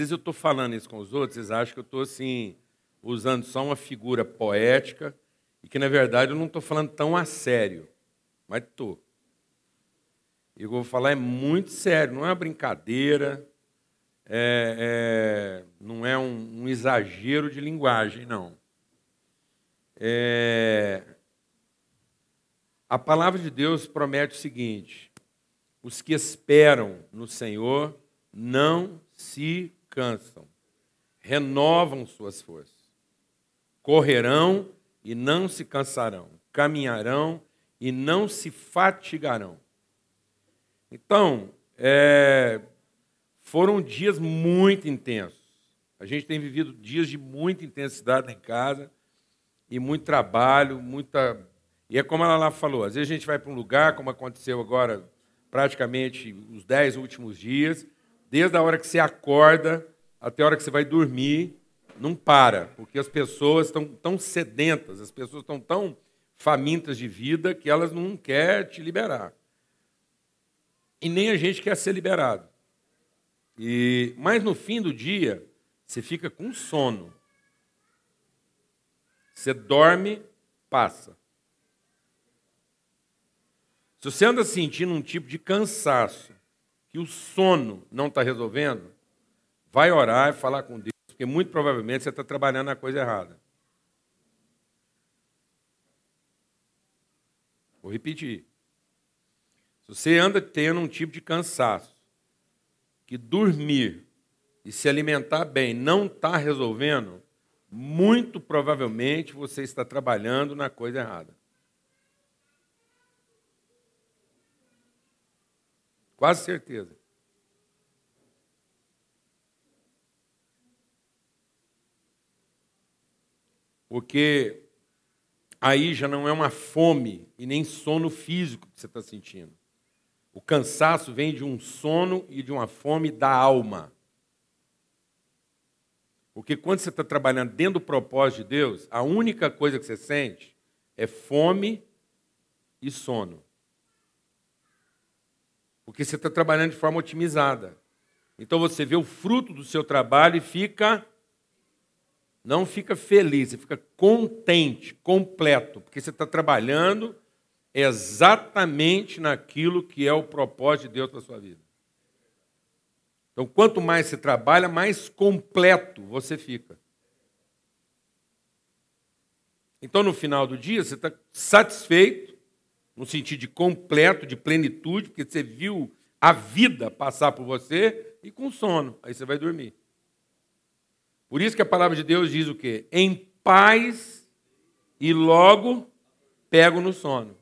Vezes eu estou falando isso com os outros, vocês acham que eu estou assim, usando só uma figura poética, e que na verdade eu não estou falando tão a sério, mas estou. E o que eu vou falar é muito sério, não é uma brincadeira, é, é, não é um, um, exagero de linguagem, não. É, a palavra de Deus promete o seguinte: os que esperam no Senhor não se cansam, renovam suas forças, correrão e não se cansarão, caminharão e não se fatigarão. Então, é, foram dias muito intensos. A gente tem vivido dias de muita intensidade em casa e muito trabalho, muita. E é como ela lá falou: às vezes a gente vai para um lugar, como aconteceu agora, praticamente os dez últimos dias, desde a hora que você acorda até a hora que você vai dormir, não para, porque as pessoas estão tão sedentas, as pessoas estão tão famintas de vida que elas não querem te liberar. E nem a gente quer ser liberado. E, mas no fim do dia, você fica com sono. Você dorme, passa. Se você anda sentindo um tipo de cansaço, que o sono não está resolvendo, vai orar e falar com Deus, porque muito provavelmente você está trabalhando na coisa errada. Vou repetir. Se você anda tendo um tipo de cansaço, que dormir e se alimentar bem não está resolvendo, muito provavelmente você está trabalhando na coisa errada. Quase certeza. Porque aí já não é uma fome e nem sono físico que você está sentindo. O cansaço vem de um sono e de uma fome da alma. Porque quando você está trabalhando dentro do propósito de Deus, a única coisa que você sente é fome e sono. Porque você está trabalhando de forma otimizada. Então você vê o fruto do seu trabalho e fica. Não fica feliz, você fica contente, completo, porque você está trabalhando exatamente naquilo que é o propósito de Deus para a sua vida. Então, quanto mais você trabalha, mais completo você fica. Então, no final do dia, você está satisfeito, no sentido de completo, de plenitude, porque você viu a vida passar por você e com sono. Aí você vai dormir. Por isso que a palavra de Deus diz o quê? Em paz e logo pego no sono.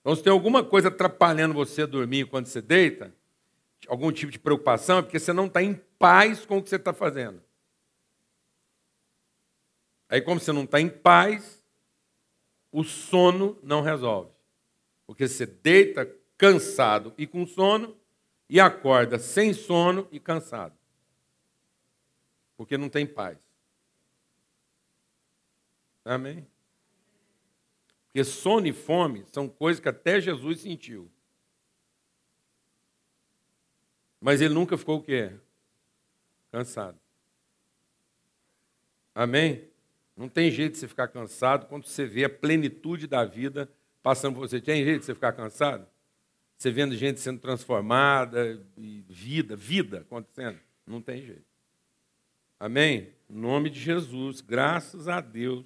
Então, se tem alguma coisa atrapalhando você dormir quando você deita, algum tipo de preocupação, é porque você não está em paz com o que você está fazendo. Aí, como você não está em paz, o sono não resolve. Porque você deita cansado e com sono, e acorda sem sono e cansado. Porque não tem paz. Amém? Porque sono e fome são coisas que até Jesus sentiu. Mas ele nunca ficou o quê? Cansado. Amém? Não tem jeito de você ficar cansado quando você vê a plenitude da vida passando por você. Tem jeito de você ficar cansado? Você vendo gente sendo transformada, vida, vida acontecendo? Não tem jeito. Amém? Em nome de Jesus, graças a Deus.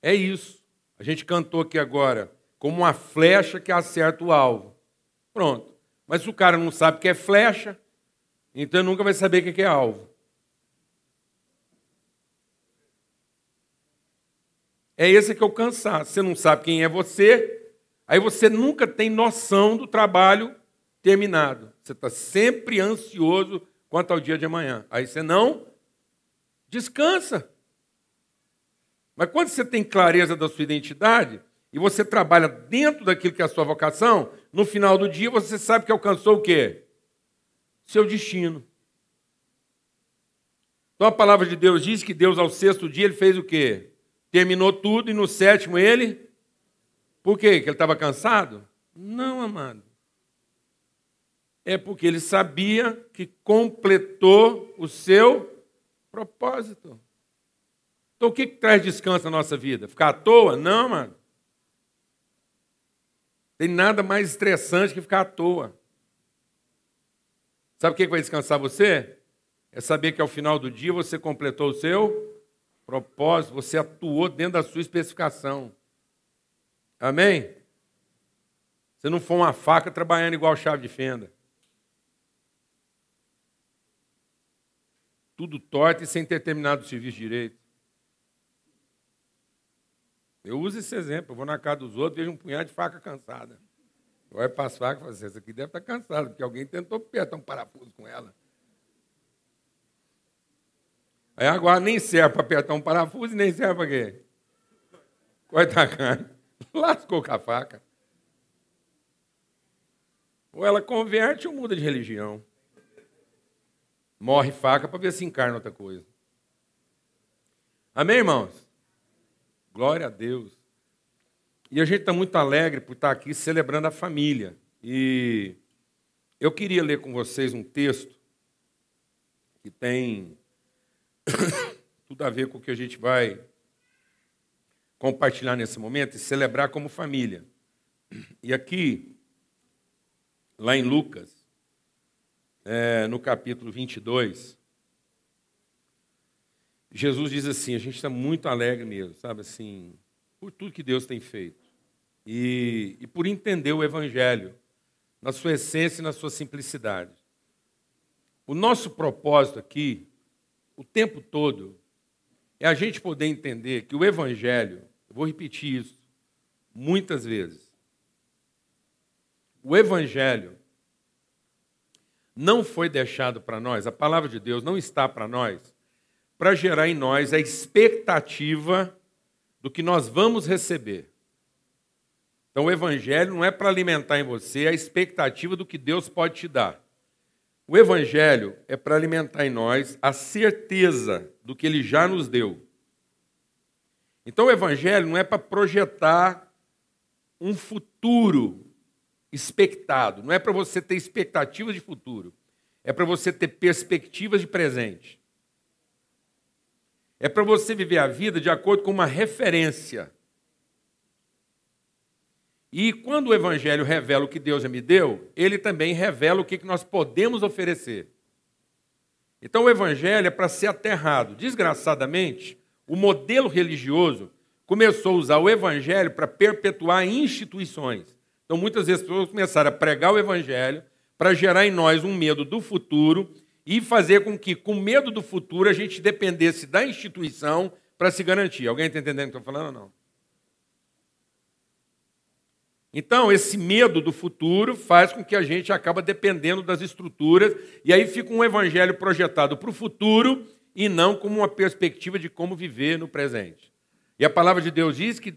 É isso. A gente cantou aqui agora, como uma flecha que acerta o alvo. Pronto. Mas se o cara não sabe o que é flecha, então nunca vai saber o que é alvo. É esse que é o cansaço. Você não sabe quem é você, aí você nunca tem noção do trabalho terminado. Você está sempre ansioso quanto ao dia de amanhã. Aí você não descansa. Mas quando você tem clareza da sua identidade e você trabalha dentro daquilo que é a sua vocação, no final do dia você sabe que alcançou o quê? Seu destino. Então a palavra de Deus diz que Deus ao sexto dia ele fez o quê? Terminou tudo e no sétimo ele. Por quê? Que ele estava cansado? Não, amado. É porque ele sabia que completou o seu propósito. Então o que, que traz descanso na nossa vida? Ficar à toa? Não, mano. Tem nada mais estressante que ficar à toa. Sabe o que vai descansar você? É saber que ao final do dia você completou o seu propósito, você atuou dentro da sua especificação. Amém? Você não foi uma faca trabalhando igual chave de fenda. Tudo torto e sem ter terminado o serviço direito. Eu uso esse exemplo. Eu vou na casa dos outros, vejo um punhado de faca cansada. Eu olho para as facas e falo assim, essa aqui deve estar cansada, porque alguém tentou apertar um parafuso com ela. Aí agora nem serve para apertar um parafuso e nem serve para quê? Corta a carne. Lascou com a faca. Ou ela converte ou muda de religião. Morre faca para ver se encarna outra coisa. Amém, irmãos? Glória a Deus. E a gente está muito alegre por estar aqui celebrando a família. E eu queria ler com vocês um texto que tem tudo a ver com o que a gente vai compartilhar nesse momento e celebrar como família. E aqui, lá em Lucas, é, no capítulo 22, Jesus diz assim: a gente está muito alegre mesmo, sabe assim, por tudo que Deus tem feito e, e por entender o Evangelho na sua essência e na sua simplicidade. O nosso propósito aqui o tempo todo é a gente poder entender que o Evangelho, eu vou repetir isso muitas vezes, o Evangelho não foi deixado para nós, a palavra de Deus não está para nós, para gerar em nós a expectativa do que nós vamos receber. Então, o Evangelho não é para alimentar em você a expectativa do que Deus pode te dar. O Evangelho é para alimentar em nós a certeza do que ele já nos deu. Então, o Evangelho não é para projetar um futuro expectado, não é para você ter expectativas de futuro, é para você ter perspectivas de presente. É para você viver a vida de acordo com uma referência. E quando o Evangelho revela o que Deus já me deu, ele também revela o que nós podemos oferecer. Então o Evangelho é para ser aterrado. Desgraçadamente, o modelo religioso começou a usar o Evangelho para perpetuar instituições. Então muitas vezes as pessoas começaram a pregar o Evangelho para gerar em nós um medo do futuro e fazer com que, com medo do futuro, a gente dependesse da instituição para se garantir. Alguém está entendendo o que eu estou falando ou não? Então, esse medo do futuro faz com que a gente acaba dependendo das estruturas, e aí fica um evangelho projetado para o futuro e não como uma perspectiva de como viver no presente. E a palavra de Deus diz que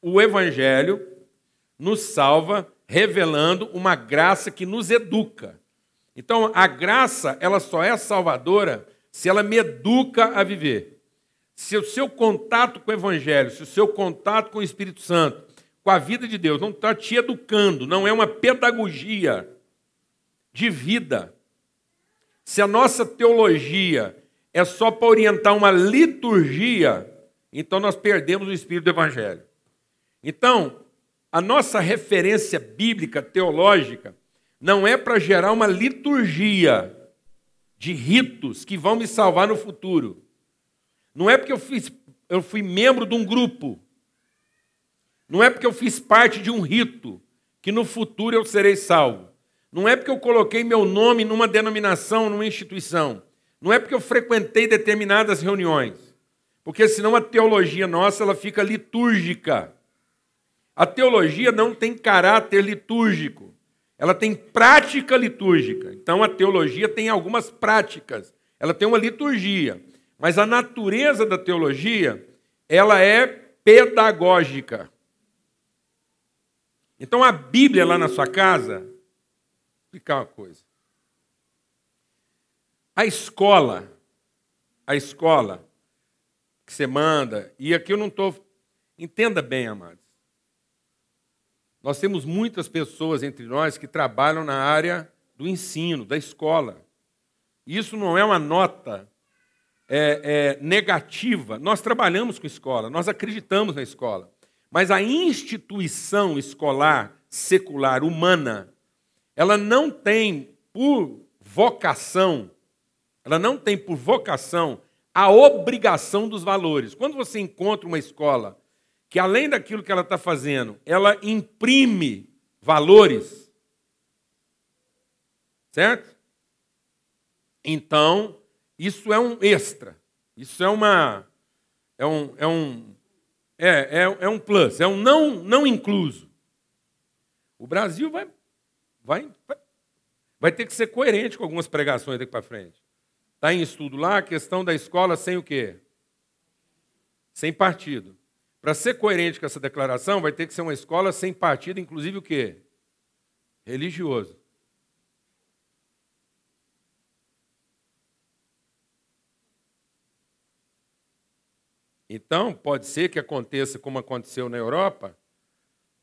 o evangelho nos salva revelando uma graça que nos educa. Então, a graça, ela só é salvadora se ela me educa a viver. Se o seu contato com o evangelho, se o seu contato com o Espírito Santo com a vida de Deus, não está te educando, não é uma pedagogia de vida. Se a nossa teologia é só para orientar uma liturgia, então nós perdemos o espírito do Evangelho. Então, a nossa referência bíblica, teológica, não é para gerar uma liturgia de ritos que vão me salvar no futuro. Não é porque eu, fiz, eu fui membro de um grupo não é porque eu fiz parte de um rito que no futuro eu serei salvo. Não é porque eu coloquei meu nome numa denominação, numa instituição. Não é porque eu frequentei determinadas reuniões. Porque senão a teologia nossa ela fica litúrgica. A teologia não tem caráter litúrgico. Ela tem prática litúrgica. Então a teologia tem algumas práticas. Ela tem uma liturgia. Mas a natureza da teologia, ela é pedagógica. Então a Bíblia lá na sua casa, explicar uma coisa. A escola, a escola que você manda, e aqui eu não estou. Entenda bem, amados. Nós temos muitas pessoas entre nós que trabalham na área do ensino, da escola. Isso não é uma nota é, é, negativa. Nós trabalhamos com escola, nós acreditamos na escola. Mas a instituição escolar, secular, humana, ela não tem por vocação, ela não tem por vocação a obrigação dos valores. Quando você encontra uma escola que, além daquilo que ela está fazendo, ela imprime valores, certo? Então, isso é um extra. Isso é uma. É um. É um, é, é, é um plus, é um não, não incluso. O Brasil vai, vai, vai ter que ser coerente com algumas pregações daqui para frente. Está em estudo lá a questão da escola sem o quê? Sem partido. Para ser coerente com essa declaração, vai ter que ser uma escola sem partido, inclusive o quê? Religioso. Então, pode ser que aconteça como aconteceu na Europa,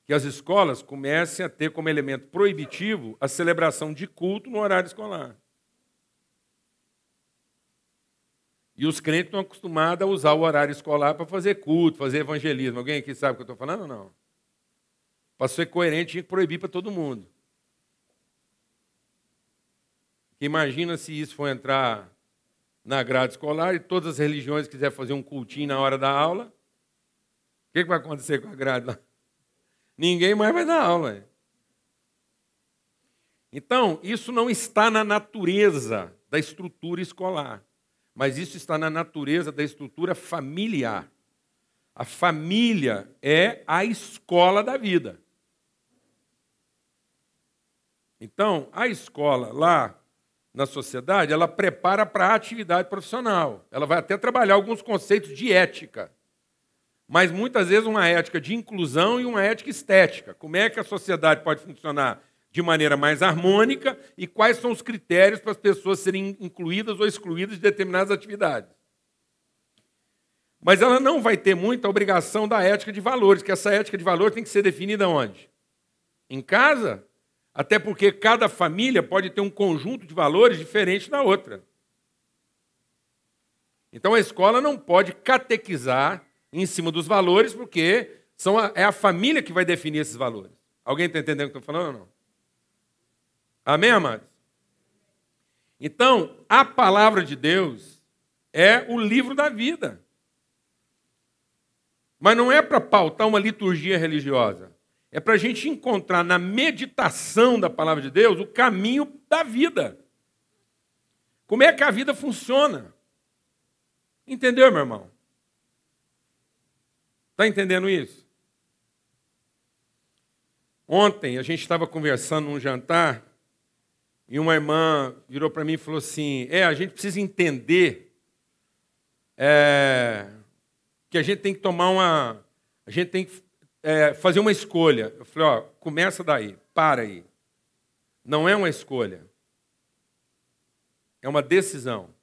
que as escolas comecem a ter como elemento proibitivo a celebração de culto no horário escolar. E os crentes estão acostumados a usar o horário escolar para fazer culto, fazer evangelismo. Alguém aqui sabe o que eu estou falando ou não? Para ser coerente, tinha que proibir para todo mundo. Imagina se isso for entrar na grade escolar e todas as religiões quiserem fazer um cultinho na hora da aula, o que, que vai acontecer com a grade lá? Ninguém mais vai dar aula. Então, isso não está na natureza da estrutura escolar, mas isso está na natureza da estrutura familiar. A família é a escola da vida. Então, a escola lá na sociedade, ela prepara para a atividade profissional. Ela vai até trabalhar alguns conceitos de ética. Mas muitas vezes uma ética de inclusão e uma ética estética. Como é que a sociedade pode funcionar de maneira mais harmônica e quais são os critérios para as pessoas serem incluídas ou excluídas de determinadas atividades. Mas ela não vai ter muita obrigação da ética de valores, que essa ética de valores tem que ser definida onde? Em casa? Até porque cada família pode ter um conjunto de valores diferente da outra. Então a escola não pode catequizar em cima dos valores, porque são a, é a família que vai definir esses valores. Alguém está entendendo o que eu estou falando ou não? Amém, amados? Então, a palavra de Deus é o livro da vida. Mas não é para pautar uma liturgia religiosa. É para a gente encontrar na meditação da palavra de Deus o caminho da vida. Como é que a vida funciona? Entendeu, meu irmão? Está entendendo isso? Ontem a gente estava conversando num jantar e uma irmã virou para mim e falou assim: É, a gente precisa entender é, que a gente tem que tomar uma. A gente tem que é, fazer uma escolha. Eu falei, ó, começa daí, para aí. Não é uma escolha. É uma decisão.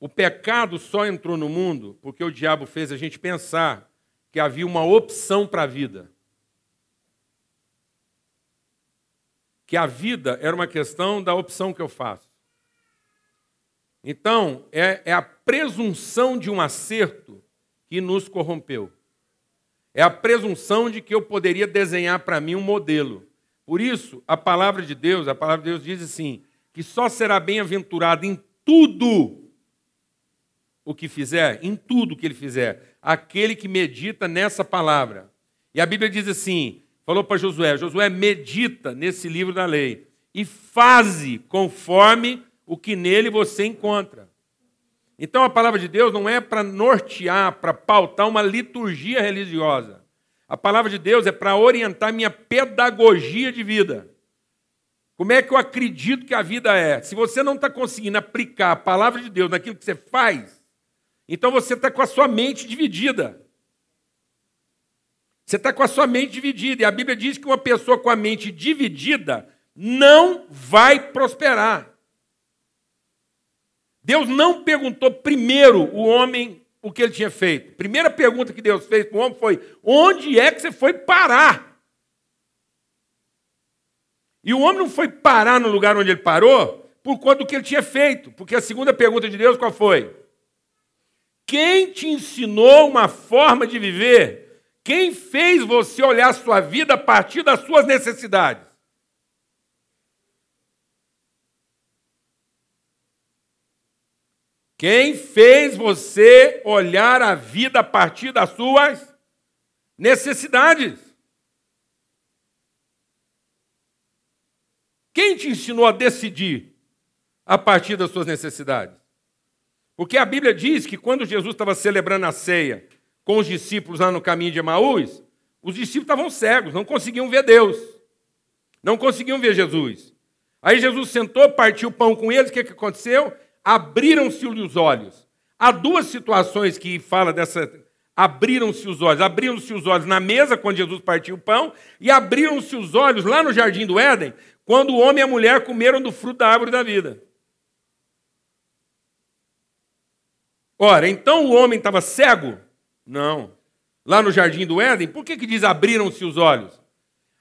O pecado só entrou no mundo porque o diabo fez a gente pensar que havia uma opção para a vida. Que a vida era uma questão da opção que eu faço. Então, é, é a presunção de um acerto que nos corrompeu. É a presunção de que eu poderia desenhar para mim um modelo. Por isso, a palavra de Deus, a palavra de Deus diz assim: que só será bem-aventurado em tudo o que fizer, em tudo que ele fizer, aquele que medita nessa palavra. E a Bíblia diz assim: falou para Josué, Josué medita nesse livro da lei e faze conforme o que nele você encontra. Então a palavra de Deus não é para nortear, para pautar uma liturgia religiosa. A palavra de Deus é para orientar minha pedagogia de vida. Como é que eu acredito que a vida é? Se você não está conseguindo aplicar a palavra de Deus naquilo que você faz, então você está com a sua mente dividida. Você está com a sua mente dividida. E a Bíblia diz que uma pessoa com a mente dividida não vai prosperar. Deus não perguntou primeiro o homem o que ele tinha feito. A primeira pergunta que Deus fez para o homem foi: onde é que você foi parar? E o homem não foi parar no lugar onde ele parou por conta do que ele tinha feito. Porque a segunda pergunta de Deus qual foi? Quem te ensinou uma forma de viver? Quem fez você olhar a sua vida a partir das suas necessidades? Quem fez você olhar a vida a partir das suas necessidades? Quem te ensinou a decidir a partir das suas necessidades? Porque a Bíblia diz que quando Jesus estava celebrando a ceia com os discípulos lá no caminho de Emaús, os discípulos estavam cegos, não conseguiam ver Deus, não conseguiam ver Jesus. Aí Jesus sentou, partiu o pão com eles, o que, que aconteceu? Abriram-se os olhos. Há duas situações que fala dessa. Abriram-se os olhos. Abriram-se os olhos na mesa quando Jesus partiu o pão, e abriram-se os olhos lá no jardim do Éden, quando o homem e a mulher comeram do fruto da árvore da vida. Ora, então o homem estava cego? Não. Lá no jardim do Éden, por que, que diz abriram-se os olhos?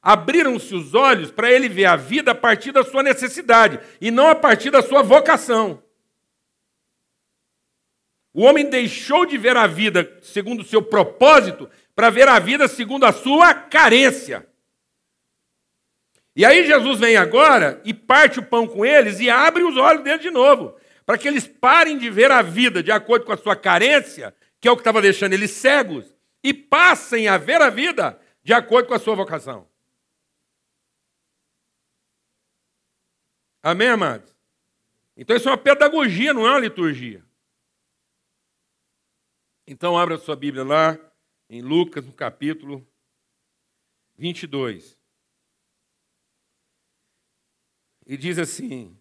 Abriram-se os olhos para ele ver a vida a partir da sua necessidade e não a partir da sua vocação. O homem deixou de ver a vida segundo o seu propósito para ver a vida segundo a sua carência. E aí Jesus vem agora e parte o pão com eles e abre os olhos deles de novo, para que eles parem de ver a vida de acordo com a sua carência, que é o que estava deixando eles cegos, e passem a ver a vida de acordo com a sua vocação. Amém, amados? Então isso é uma pedagogia, não é uma liturgia. Então abra sua Bíblia lá em Lucas, no capítulo 22. E diz assim: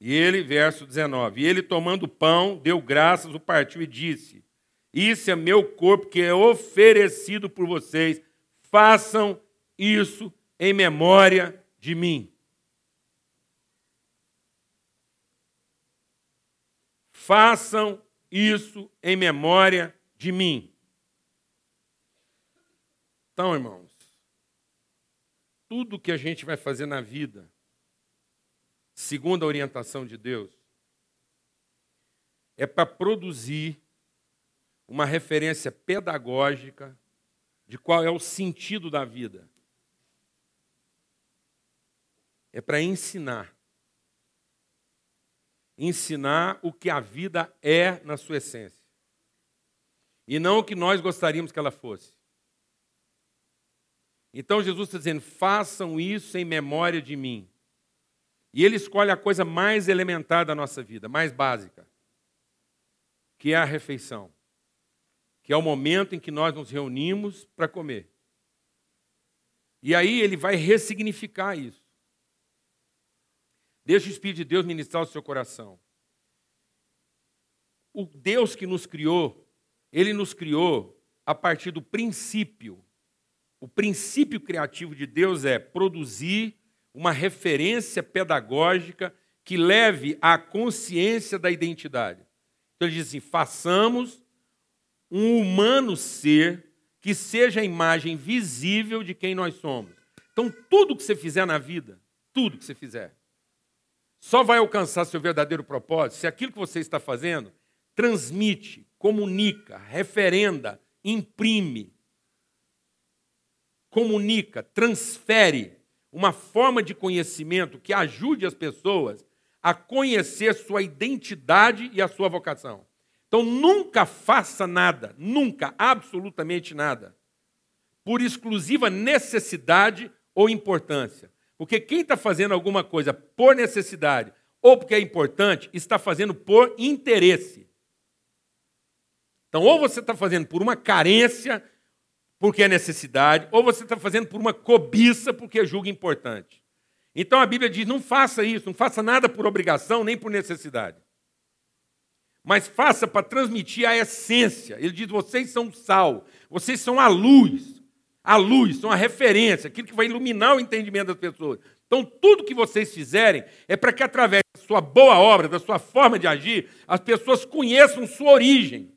E ele, verso 19: E ele tomando pão, deu graças, o partiu e disse: Isso é meu corpo que é oferecido por vocês. Façam isso em memória de mim. Façam isso em memória de mim. Então, irmãos, tudo que a gente vai fazer na vida, segundo a orientação de Deus, é para produzir uma referência pedagógica de qual é o sentido da vida. É para ensinar. Ensinar o que a vida é na sua essência. E não o que nós gostaríamos que ela fosse. Então Jesus está dizendo: façam isso em memória de mim. E ele escolhe a coisa mais elementar da nossa vida, mais básica, que é a refeição, que é o momento em que nós nos reunimos para comer. E aí ele vai ressignificar isso. Deixa o Espírito de Deus ministrar o seu coração. O Deus que nos criou, ele nos criou a partir do princípio. O princípio criativo de Deus é produzir uma referência pedagógica que leve à consciência da identidade. Então ele diz assim: façamos um humano ser que seja a imagem visível de quem nós somos. Então, tudo que você fizer na vida, tudo que você fizer, só vai alcançar seu verdadeiro propósito se aquilo que você está fazendo transmite, comunica, referenda, imprime, comunica, transfere uma forma de conhecimento que ajude as pessoas a conhecer sua identidade e a sua vocação. Então nunca faça nada, nunca, absolutamente nada, por exclusiva necessidade ou importância. Porque quem está fazendo alguma coisa por necessidade ou porque é importante, está fazendo por interesse. Então, ou você está fazendo por uma carência porque é necessidade, ou você está fazendo por uma cobiça porque julga importante. Então a Bíblia diz: não faça isso, não faça nada por obrigação nem por necessidade. Mas faça para transmitir a essência. Ele diz: vocês são sal, vocês são a luz. A luz, são a referência, aquilo que vai iluminar o entendimento das pessoas. Então, tudo que vocês fizerem é para que, através da sua boa obra, da sua forma de agir, as pessoas conheçam sua origem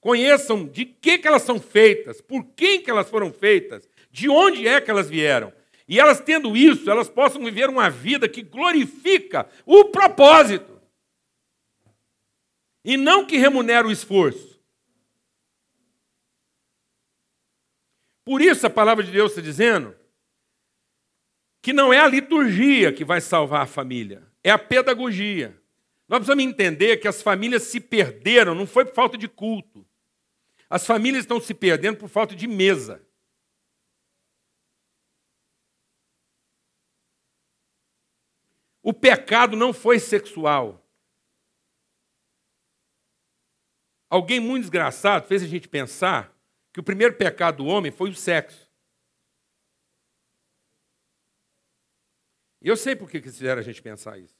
conheçam de que, que elas são feitas, por quem que elas foram feitas, de onde é que elas vieram. E elas tendo isso, elas possam viver uma vida que glorifica o propósito. E não que remunera o esforço. Por isso a palavra de Deus está dizendo que não é a liturgia que vai salvar a família, é a pedagogia. Nós precisamos entender que as famílias se perderam, não foi por falta de culto. As famílias estão se perdendo por falta de mesa. O pecado não foi sexual. Alguém muito desgraçado fez a gente pensar que o primeiro pecado do homem foi o sexo. Eu sei por que eles fizeram a gente pensar isso.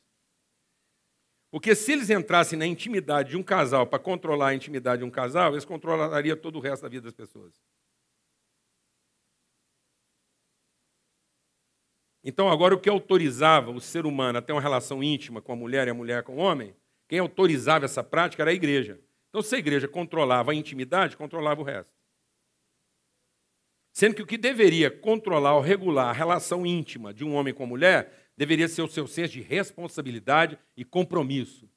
Porque se eles entrassem na intimidade de um casal para controlar a intimidade de um casal, eles controlariam todo o resto da vida das pessoas. Então, agora, o que autorizava o ser humano a ter uma relação íntima com a mulher e a mulher com o homem, quem autorizava essa prática era a igreja. Então, se a igreja controlava a intimidade, controlava o resto. Sendo que o que deveria controlar ou regular a relação íntima de um homem com a mulher deveria ser o seu senso de responsabilidade e compromisso.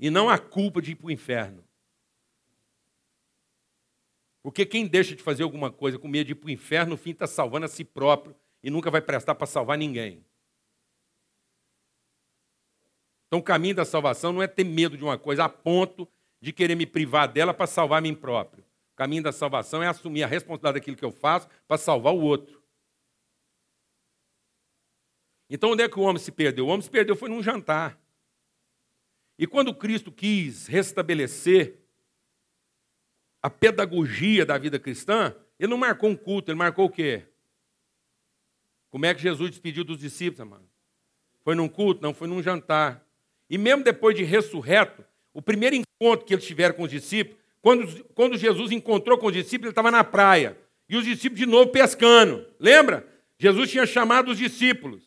E não a culpa de ir para o inferno. Porque quem deixa de fazer alguma coisa com medo de ir para o inferno, no fim está salvando a si próprio e nunca vai prestar para salvar ninguém. Então, o caminho da salvação não é ter medo de uma coisa a ponto de querer me privar dela para salvar mim próprio. O caminho da salvação é assumir a responsabilidade daquilo que eu faço para salvar o outro. Então, onde é que o homem se perdeu? O homem se perdeu foi num jantar. E quando Cristo quis restabelecer a pedagogia da vida cristã, ele não marcou um culto, ele marcou o quê? Como é que Jesus despediu dos discípulos, amado? Foi num culto? Não, foi num jantar. E mesmo depois de ressurreto, o primeiro encontro que eles tiveram com os discípulos, quando, quando Jesus encontrou com os discípulos, ele estava na praia. E os discípulos de novo pescando. Lembra? Jesus tinha chamado os discípulos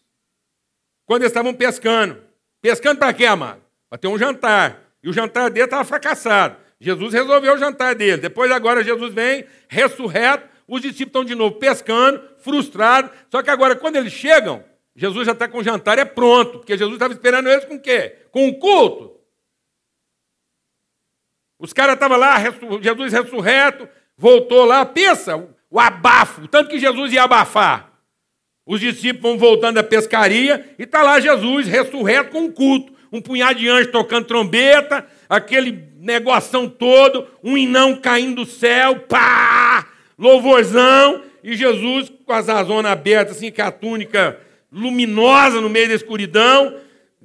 quando eles estavam pescando. Pescando para quê, amado? Para ter um jantar. E o jantar dele estava fracassado. Jesus resolveu o jantar dele. Depois, agora, Jesus vem, ressurreto, os discípulos estão de novo pescando, frustrados. Só que agora, quando eles chegam, Jesus já está com o jantar é pronto, porque Jesus estava esperando eles com o quê? Com um culto. Os caras estavam lá, Jesus ressurreto, voltou lá, pensa, o abafo, tanto que Jesus ia abafar. Os discípulos vão voltando da pescaria e está lá Jesus ressurreto com um culto. Um punhado de anjos tocando trombeta, aquele negoção todo, um inão caindo do céu, pá! Louvorzão, e Jesus com as azonas abertas, assim, com a túnica luminosa no meio da escuridão,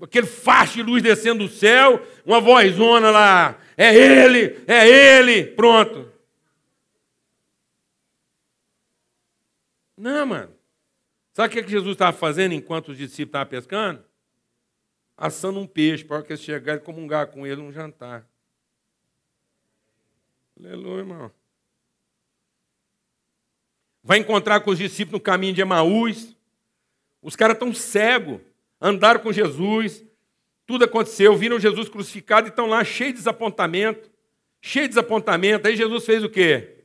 aquele facho de luz descendo do céu, uma vozona lá, é ele, é ele, pronto. Não, mano. Sabe o que Jesus estava fazendo enquanto os discípulos estavam pescando? Assando um peixe para que eles chegarem e comungar com ele num jantar. Aleluia, irmão. Vai encontrar com os discípulos no caminho de Emaús. Os caras estão cegos. Andaram com Jesus. Tudo aconteceu. Viram Jesus crucificado e estão lá cheios de desapontamento. Cheio de desapontamento. Aí Jesus fez o quê?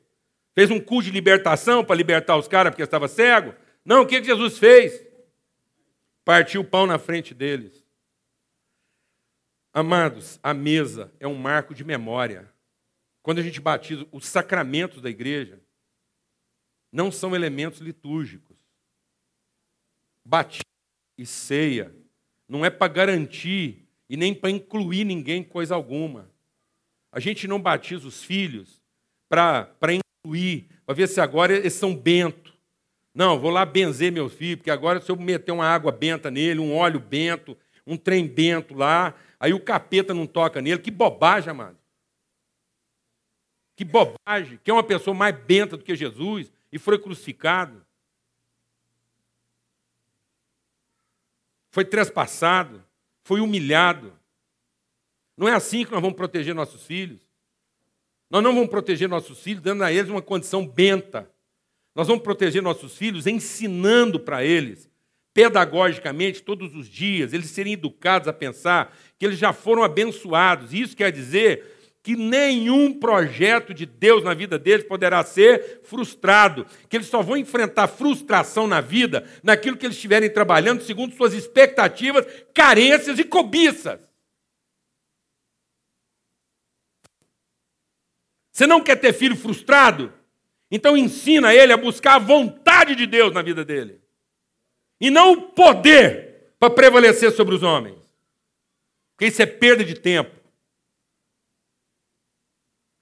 Fez um culto de libertação para libertar os caras porque estava cego? Não, o que Jesus fez? Partiu o pão na frente deles. Amados, a mesa é um marco de memória. Quando a gente batiza, os sacramentos da igreja não são elementos litúrgicos. Batismo e ceia não é para garantir e nem para incluir ninguém em coisa alguma. A gente não batiza os filhos para incluir, para ver se agora eles são bento. Não, vou lá benzer meu filho, porque agora se eu meter uma água benta nele, um óleo bento, um trem bento lá, aí o capeta não toca nele. Que bobagem, amado. Que bobagem. Que é uma pessoa mais benta do que Jesus e foi crucificado. Foi trespassado, foi humilhado. Não é assim que nós vamos proteger nossos filhos. Nós não vamos proteger nossos filhos dando a eles uma condição benta. Nós vamos proteger nossos filhos ensinando para eles, pedagogicamente, todos os dias, eles serem educados a pensar que eles já foram abençoados. Isso quer dizer que nenhum projeto de Deus na vida deles poderá ser frustrado, que eles só vão enfrentar frustração na vida naquilo que eles estiverem trabalhando segundo suas expectativas, carências e cobiças. Você não quer ter filho frustrado? Então ensina ele a buscar a vontade de Deus na vida dele. E não o poder para prevalecer sobre os homens. Porque isso é perda de tempo.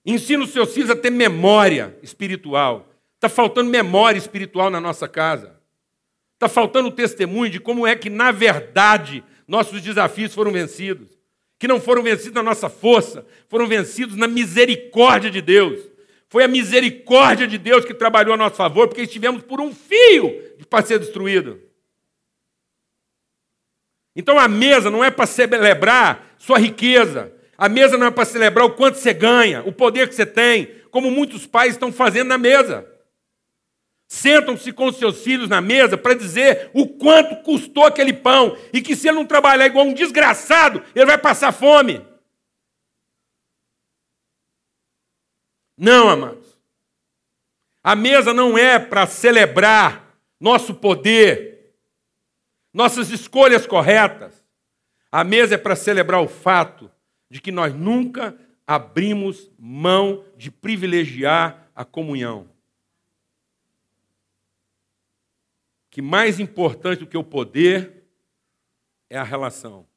Ensina os seus filhos a ter memória espiritual. Está faltando memória espiritual na nossa casa. Está faltando testemunho de como é que, na verdade, nossos desafios foram vencidos. Que não foram vencidos na nossa força, foram vencidos na misericórdia de Deus. Foi a misericórdia de Deus que trabalhou a nosso favor, porque estivemos por um fio para ser destruído. Então a mesa não é para celebrar sua riqueza, a mesa não é para celebrar o quanto você ganha, o poder que você tem, como muitos pais estão fazendo na mesa. Sentam-se com seus filhos na mesa para dizer o quanto custou aquele pão e que se ele não trabalhar igual um desgraçado, ele vai passar fome. Não, amados. A mesa não é para celebrar nosso poder, nossas escolhas corretas. A mesa é para celebrar o fato de que nós nunca abrimos mão de privilegiar a comunhão. Que mais importante do que o poder é a relação.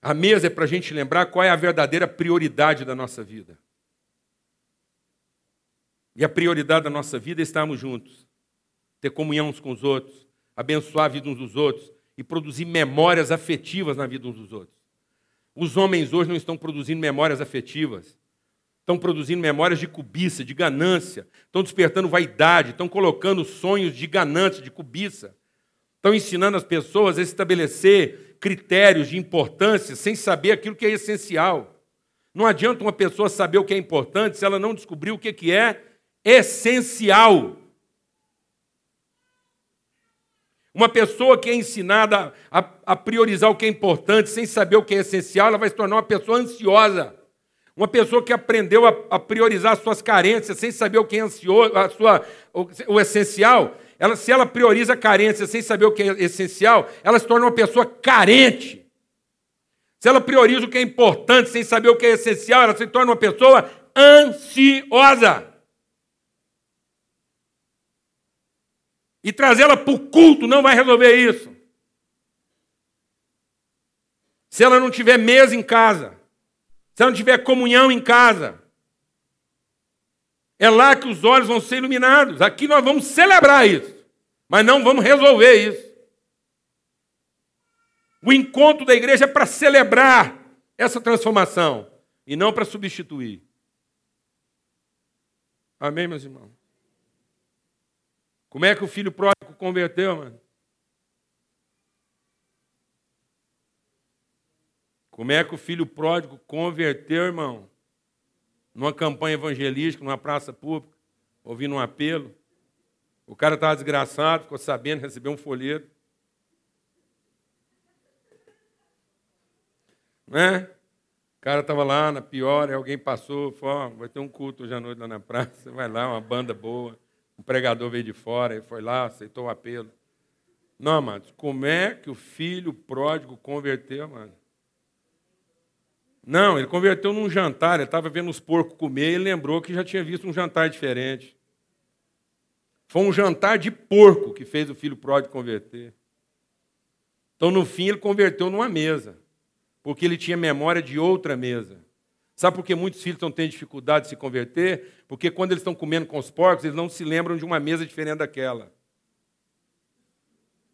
A mesa é para a gente lembrar qual é a verdadeira prioridade da nossa vida. E a prioridade da nossa vida é estarmos juntos, ter comunhão uns com os outros, abençoar a vida uns dos outros, e produzir memórias afetivas na vida uns dos outros. Os homens hoje não estão produzindo memórias afetivas, estão produzindo memórias de cobiça, de ganância, estão despertando vaidade, estão colocando sonhos de ganância, de cobiça, estão ensinando as pessoas a estabelecer critérios de importância sem saber aquilo que é essencial. Não adianta uma pessoa saber o que é importante se ela não descobrir o que é essencial. Uma pessoa que é ensinada a, a, priorizar o que é importante sem saber o que é essencial, ela vai se tornar uma pessoa ansiosa. Uma pessoa que aprendeu a, a priorizar as suas carências sem saber o que é ansioso, a sua, o, o essencial, ela, se ela prioriza carência sem saber o que é essencial, ela se torna uma pessoa carente. Se ela prioriza o que é importante sem saber o que é essencial, ela se torna uma pessoa ansiosa. E trazê-la para o culto não vai resolver isso. Se ela não tiver mesa em casa, se ela não tiver comunhão em casa, é lá que os olhos vão ser iluminados. Aqui nós vamos celebrar isso, mas não vamos resolver isso. O encontro da igreja é para celebrar essa transformação e não para substituir. Amém, meus irmãos? Como é que o filho pródigo converteu, mano? Como é que o filho pródigo converteu, irmão? Numa campanha evangelística, numa praça pública, ouvindo um apelo. O cara estava desgraçado, ficou sabendo, recebeu um folheto. Né? O cara estava lá na pior, alguém passou, falou, oh, vai ter um culto hoje à noite lá na praça, vai lá, uma banda boa. O pregador veio de fora e foi lá, aceitou o apelo. Não, amados, como é que o filho pródigo converteu, mano? Não, ele converteu num jantar, ele estava vendo os porcos comer e lembrou que já tinha visto um jantar diferente. Foi um jantar de porco que fez o filho pródigo converter. Então, no fim, ele converteu numa mesa, porque ele tinha memória de outra mesa. Sabe por que muitos filhos estão tendo dificuldade de se converter? Porque quando eles estão comendo com os porcos, eles não se lembram de uma mesa diferente daquela.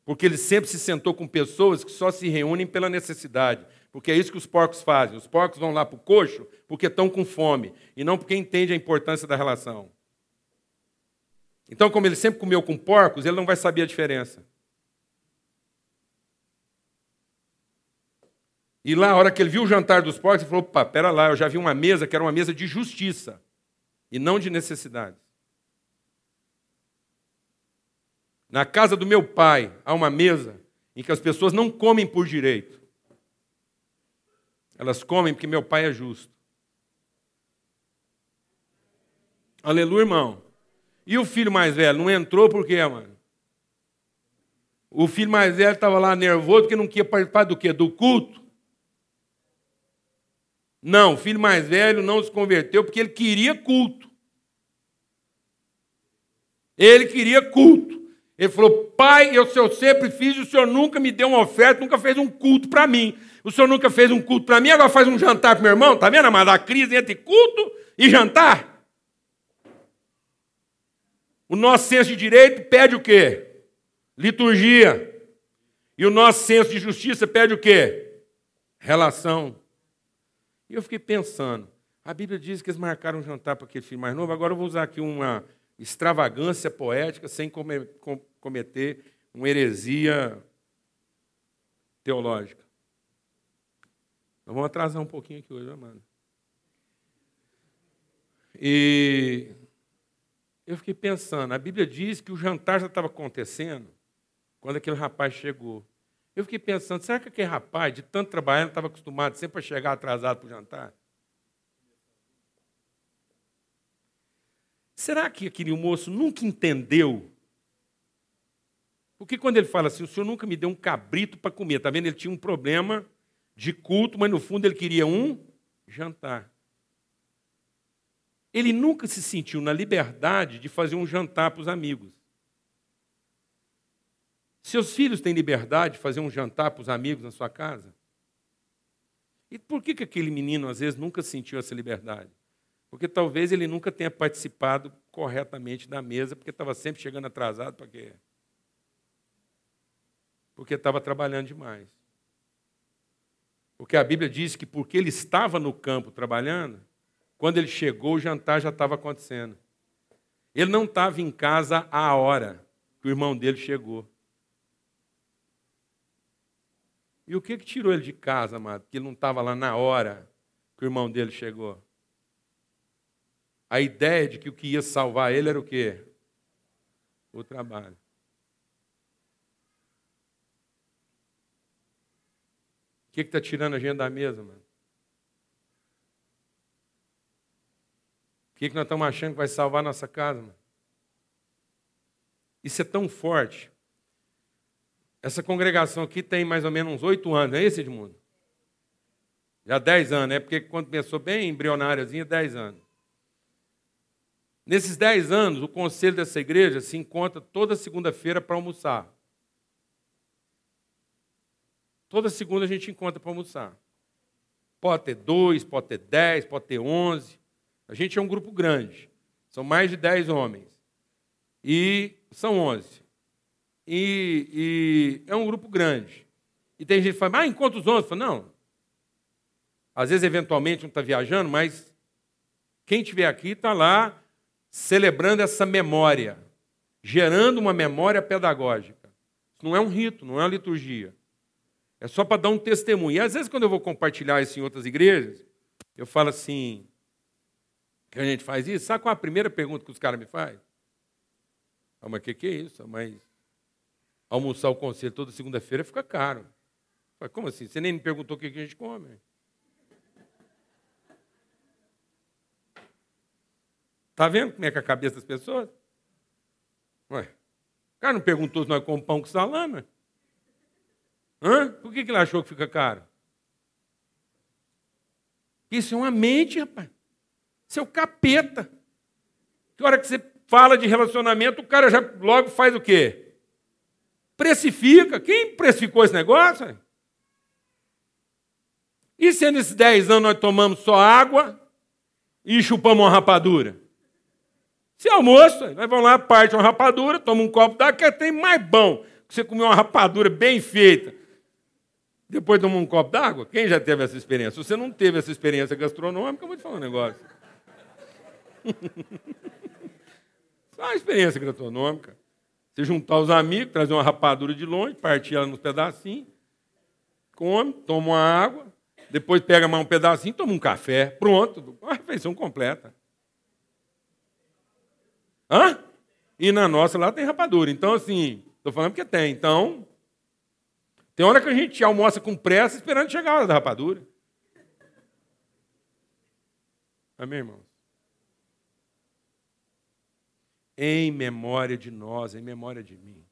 Porque ele sempre se sentou com pessoas que só se reúnem pela necessidade. Porque é isso que os porcos fazem. Os porcos vão lá para o coxo porque estão com fome. E não porque entendem a importância da relação. Então, como ele sempre comeu com porcos, ele não vai saber a diferença. E lá, a hora que ele viu o jantar dos porcos, ele falou: opa, pera lá, eu já vi uma mesa que era uma mesa de justiça e não de necessidades. Na casa do meu pai há uma mesa em que as pessoas não comem por direito. Elas comem porque meu pai é justo. Aleluia, irmão. E o filho mais velho não entrou por quê, mano? O filho mais velho estava lá nervoso porque não queria participar do quê? Do culto. Não, o filho mais velho não se converteu porque ele queria culto. Ele queria culto. Ele falou: Pai, eu, eu sempre fiz, o senhor nunca me deu uma oferta, nunca fez um culto para mim. O senhor nunca fez um culto para mim, agora faz um jantar para meu irmão. Está vendo, amado? A crise entre culto e jantar. O nosso senso de direito pede o quê? Liturgia. E o nosso senso de justiça pede o quê? Relação. E eu fiquei pensando, a Bíblia diz que eles marcaram um jantar para aquele filho mais novo, agora eu vou usar aqui uma extravagância poética sem cometer uma heresia teológica. Nós vamos atrasar um pouquinho aqui hoje, mano. E eu fiquei pensando, a Bíblia diz que o jantar já estava acontecendo quando aquele rapaz chegou. Eu fiquei pensando, será que aquele rapaz, de tanto trabalhar, estava acostumado sempre a chegar atrasado para o jantar? Será que aquele moço nunca entendeu? Porque quando ele fala assim, o senhor nunca me deu um cabrito para comer, está vendo? Ele tinha um problema de culto, mas no fundo ele queria um jantar. Ele nunca se sentiu na liberdade de fazer um jantar para os amigos. Seus filhos têm liberdade de fazer um jantar para os amigos na sua casa? E por que, que aquele menino, às vezes, nunca sentiu essa liberdade? Porque talvez ele nunca tenha participado corretamente da mesa, porque estava sempre chegando atrasado para quê? Porque estava trabalhando demais. Porque a Bíblia diz que porque ele estava no campo trabalhando, quando ele chegou, o jantar já estava acontecendo. Ele não estava em casa à hora que o irmão dele chegou. E o que, que tirou ele de casa, amado? Que ele não estava lá na hora que o irmão dele chegou. A ideia de que o que ia salvar ele era o quê? O trabalho. O que está tirando a gente da mesa, mano? O que, que nós estamos achando que vai salvar a nossa casa? Mano? Isso é tão forte. Essa congregação aqui tem mais ou menos uns oito anos, não é esse, Edmundo? Já dez anos, é porque quando começou bem embrionáriozinha, dez anos. Nesses dez anos, o conselho dessa igreja se encontra toda segunda-feira para almoçar. Toda segunda a gente encontra para almoçar. Pode ter dois, pode ter dez, pode ter onze. A gente é um grupo grande. São mais de 10 homens. E são 11. E, e é um grupo grande. E tem gente que fala, ah, encontra os 11. Falo, não. Às vezes, eventualmente, um está viajando, mas quem estiver aqui está lá celebrando essa memória, gerando uma memória pedagógica. Isso não é um rito, não é uma liturgia. É só para dar um testemunho. E às vezes, quando eu vou compartilhar isso em outras igrejas, eu falo assim: que a gente faz isso, sabe qual é a primeira pergunta que os caras me fazem? Ah, mas o que, que é isso? Mas almoçar o conselho toda segunda-feira fica caro. Falei, como assim? Você nem me perguntou o que, a gente come. Está vendo como é que é a cabeça das pessoas? Ué, o cara não perguntou se nós comemos pão com salame. Hã? Por que, que ele achou que fica caro? Isso é uma mente, rapaz. Seu capeta. Que hora que você fala de relacionamento, o cara já logo faz o quê? Precifica. Quem precificou esse negócio? E se nesses 10 anos nós tomamos só água e chupamos uma rapadura? Se almoço, nós vamos lá, parte uma rapadura, toma um copo d'água, que é tem mais bom que você comer uma rapadura bem feita. Depois toma um copo d'água? Quem já teve essa experiência? Se você não teve essa experiência gastronômica, eu vou te falar um negócio. Só uma experiência gastronômica. Você juntar os amigos, trazer uma rapadura de longe, partir ela nos pedacinhos, come, toma uma água, depois pega mais um pedacinho, toma um café. Pronto, uma refeição completa. Hã? E na nossa lá tem rapadura. Então, assim, estou falando porque tem. Então, tem hora que a gente almoça com pressa esperando chegar a hora da rapadura. Amém, irmãos? Em memória de nós, em memória de mim.